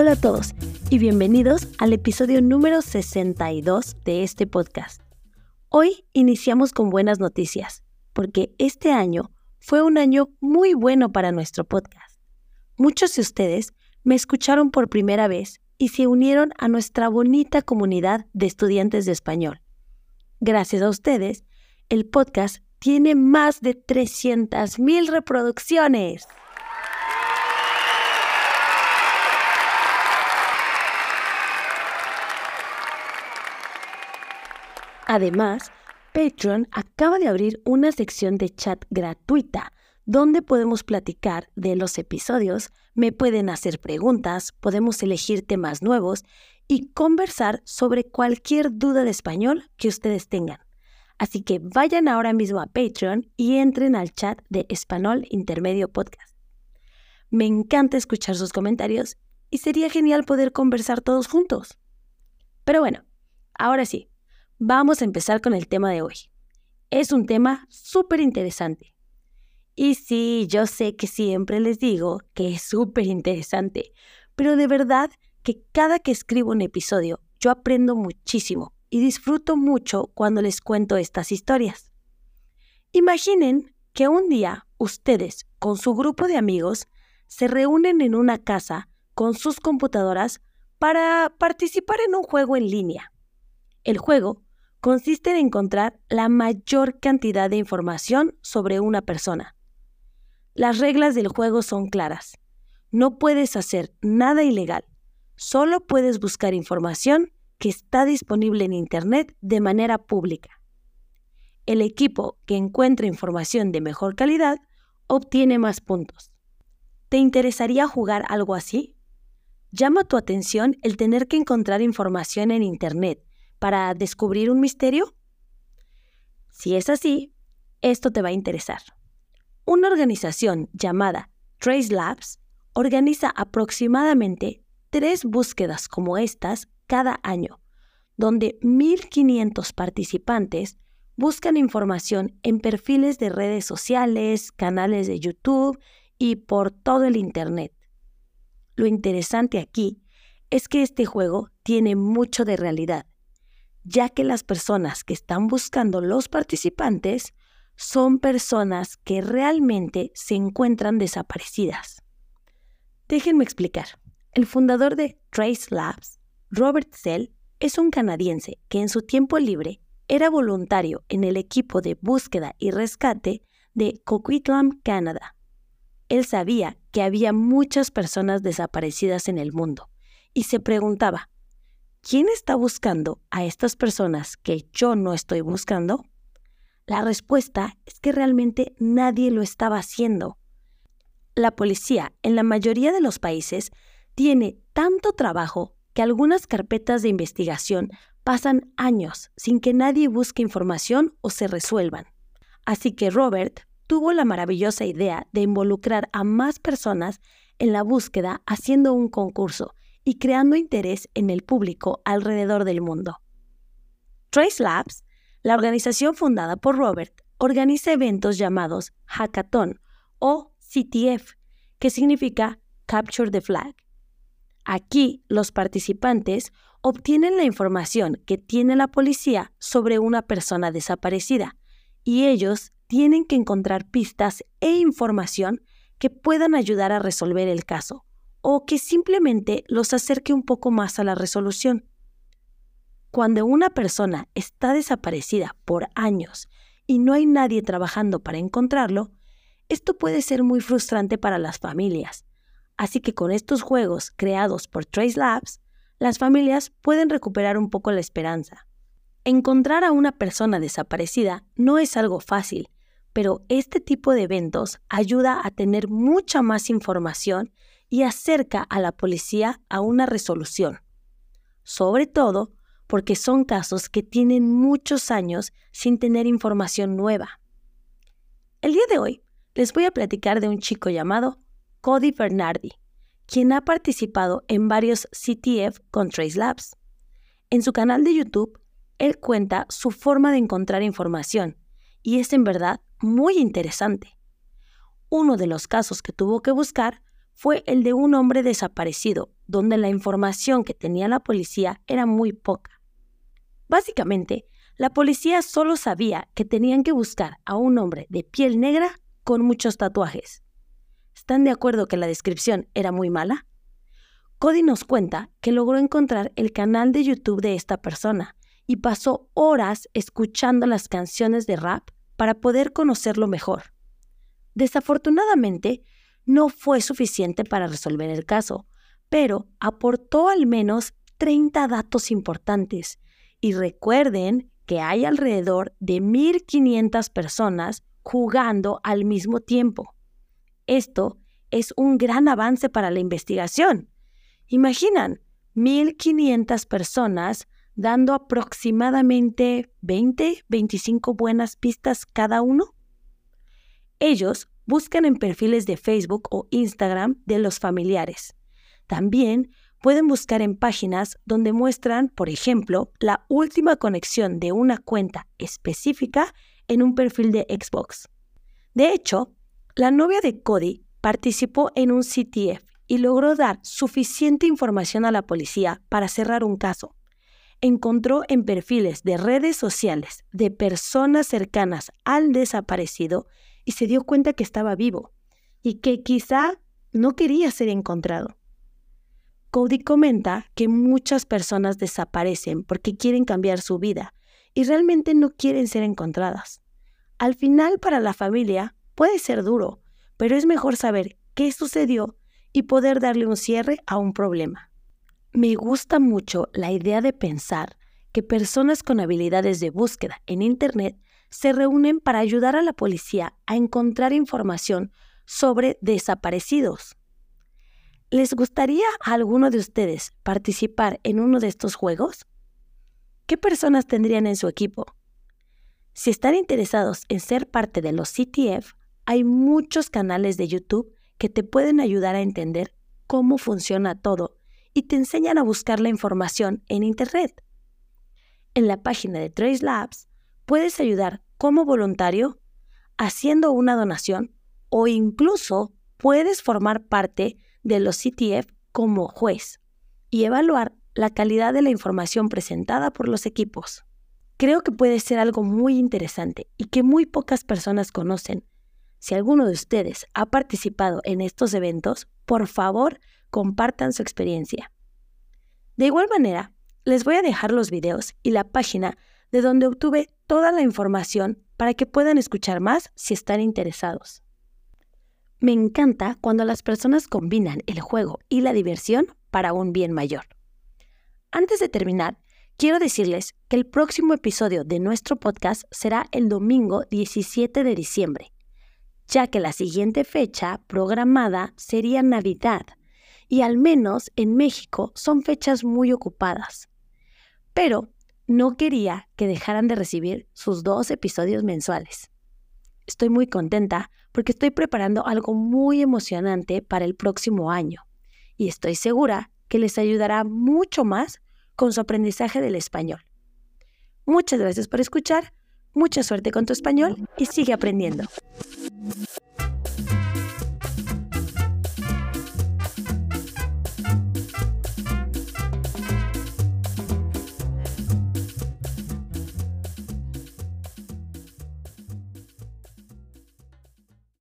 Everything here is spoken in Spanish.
Hola a todos y bienvenidos al episodio número 62 de este podcast. Hoy iniciamos con buenas noticias, porque este año fue un año muy bueno para nuestro podcast. Muchos de ustedes me escucharon por primera vez y se unieron a nuestra bonita comunidad de estudiantes de español. Gracias a ustedes, el podcast tiene más de 300.000 reproducciones. Además, Patreon acaba de abrir una sección de chat gratuita donde podemos platicar de los episodios, me pueden hacer preguntas, podemos elegir temas nuevos y conversar sobre cualquier duda de español que ustedes tengan. Así que vayan ahora mismo a Patreon y entren al chat de Español Intermedio Podcast. Me encanta escuchar sus comentarios y sería genial poder conversar todos juntos. Pero bueno, ahora sí, Vamos a empezar con el tema de hoy. Es un tema súper interesante. Y sí, yo sé que siempre les digo que es súper interesante, pero de verdad que cada que escribo un episodio yo aprendo muchísimo y disfruto mucho cuando les cuento estas historias. Imaginen que un día ustedes con su grupo de amigos se reúnen en una casa con sus computadoras para participar en un juego en línea. El juego consiste en encontrar la mayor cantidad de información sobre una persona. Las reglas del juego son claras. No puedes hacer nada ilegal. Solo puedes buscar información que está disponible en Internet de manera pública. El equipo que encuentra información de mejor calidad obtiene más puntos. ¿Te interesaría jugar algo así? Llama tu atención el tener que encontrar información en Internet para descubrir un misterio? Si es así, esto te va a interesar. Una organización llamada Trace Labs organiza aproximadamente tres búsquedas como estas cada año, donde 1.500 participantes buscan información en perfiles de redes sociales, canales de YouTube y por todo el Internet. Lo interesante aquí es que este juego tiene mucho de realidad ya que las personas que están buscando los participantes son personas que realmente se encuentran desaparecidas. Déjenme explicar. El fundador de Trace Labs, Robert Sell, es un canadiense que en su tiempo libre era voluntario en el equipo de búsqueda y rescate de Coquitlam, Canadá. Él sabía que había muchas personas desaparecidas en el mundo y se preguntaba, ¿quién está buscando a estas personas que yo no estoy buscando? La respuesta es que realmente nadie lo estaba haciendo. La policía en la mayoría de los países tiene tanto trabajo que algunas carpetas de investigación pasan años sin que nadie busque información o se resuelvan. Así que Robert tuvo la maravillosa idea de involucrar a más personas en la búsqueda haciendo un concurso y creando interés en el público alrededor del mundo. Trace Labs, la organización fundada por Robert, organiza eventos llamados Hackathon o CTF, que significa Capture the Flag. Aquí los participantes obtienen la información que tiene la policía sobre una persona desaparecida y ellos tienen que encontrar pistas e información que puedan ayudar a resolver el caso o que simplemente los acerque un poco más a la resolución. Cuando una persona está desaparecida por años y no hay nadie trabajando para encontrarlo, esto puede ser muy frustrante para las familias. Así que con estos juegos creados por Trace Labs, las familias pueden recuperar un poco la esperanza. Encontrar a una persona desaparecida no es algo fácil, pero este tipo de eventos ayuda a tener mucha más información y acerca a la policía a una resolución, sobre todo porque son casos que tienen muchos años sin tener información nueva. El día de hoy les voy a platicar de un chico llamado Cody Bernardi, quien ha participado en varios CTF con Trace Labs. En su canal de YouTube, él cuenta su forma de encontrar información y es en verdad muy interesante. Uno de los casos que tuvo que buscar fue el de un hombre desaparecido, donde la información que tenía la policía era muy poca. Básicamente, la policía solo sabía que tenían que buscar a un hombre de piel negra con muchos tatuajes. ¿Están de acuerdo que la descripción era muy mala? Cody nos cuenta que logró encontrar el canal de YouTube de esta persona y pasó horas escuchando las canciones de rap para poder conocerlo mejor. Desafortunadamente, no fue suficiente para resolver el caso, pero aportó al menos 30 datos importantes. Y recuerden que hay alrededor de 1.500 personas jugando al mismo tiempo. Esto es un gran avance para la investigación. Imaginan, 1.500 personas dando aproximadamente 20, 25 buenas pistas cada uno. Ellos buscan en perfiles de Facebook o Instagram de los familiares. También pueden buscar en páginas donde muestran, por ejemplo, la última conexión de una cuenta específica en un perfil de Xbox. De hecho, la novia de Cody participó en un CTF y logró dar suficiente información a la policía para cerrar un caso. Encontró en perfiles de redes sociales de personas cercanas al desaparecido y se dio cuenta que estaba vivo y que quizá no quería ser encontrado. Cody comenta que muchas personas desaparecen porque quieren cambiar su vida y realmente no quieren ser encontradas. Al final para la familia puede ser duro, pero es mejor saber qué sucedió y poder darle un cierre a un problema. Me gusta mucho la idea de pensar que personas con habilidades de búsqueda en Internet se reúnen para ayudar a la policía a encontrar información sobre desaparecidos. ¿Les gustaría a alguno de ustedes participar en uno de estos juegos? ¿Qué personas tendrían en su equipo? Si están interesados en ser parte de los CTF, hay muchos canales de YouTube que te pueden ayudar a entender cómo funciona todo y te enseñan a buscar la información en Internet. En la página de Trace Labs puedes ayudar como voluntario, haciendo una donación o incluso puedes formar parte de los CTF como juez y evaluar la calidad de la información presentada por los equipos. Creo que puede ser algo muy interesante y que muy pocas personas conocen. Si alguno de ustedes ha participado en estos eventos, por favor, compartan su experiencia. De igual manera, les voy a dejar los videos y la página de donde obtuve toda la información para que puedan escuchar más si están interesados. Me encanta cuando las personas combinan el juego y la diversión para un bien mayor. Antes de terminar, quiero decirles que el próximo episodio de nuestro podcast será el domingo 17 de diciembre, ya que la siguiente fecha programada sería Navidad, y al menos en México son fechas muy ocupadas. Pero no quería que dejaran de recibir sus dos episodios mensuales. Estoy muy contenta porque estoy preparando algo muy emocionante para el próximo año y estoy segura que les ayudará mucho más con su aprendizaje del español. Muchas gracias por escuchar, mucha suerte con tu español y sigue aprendiendo.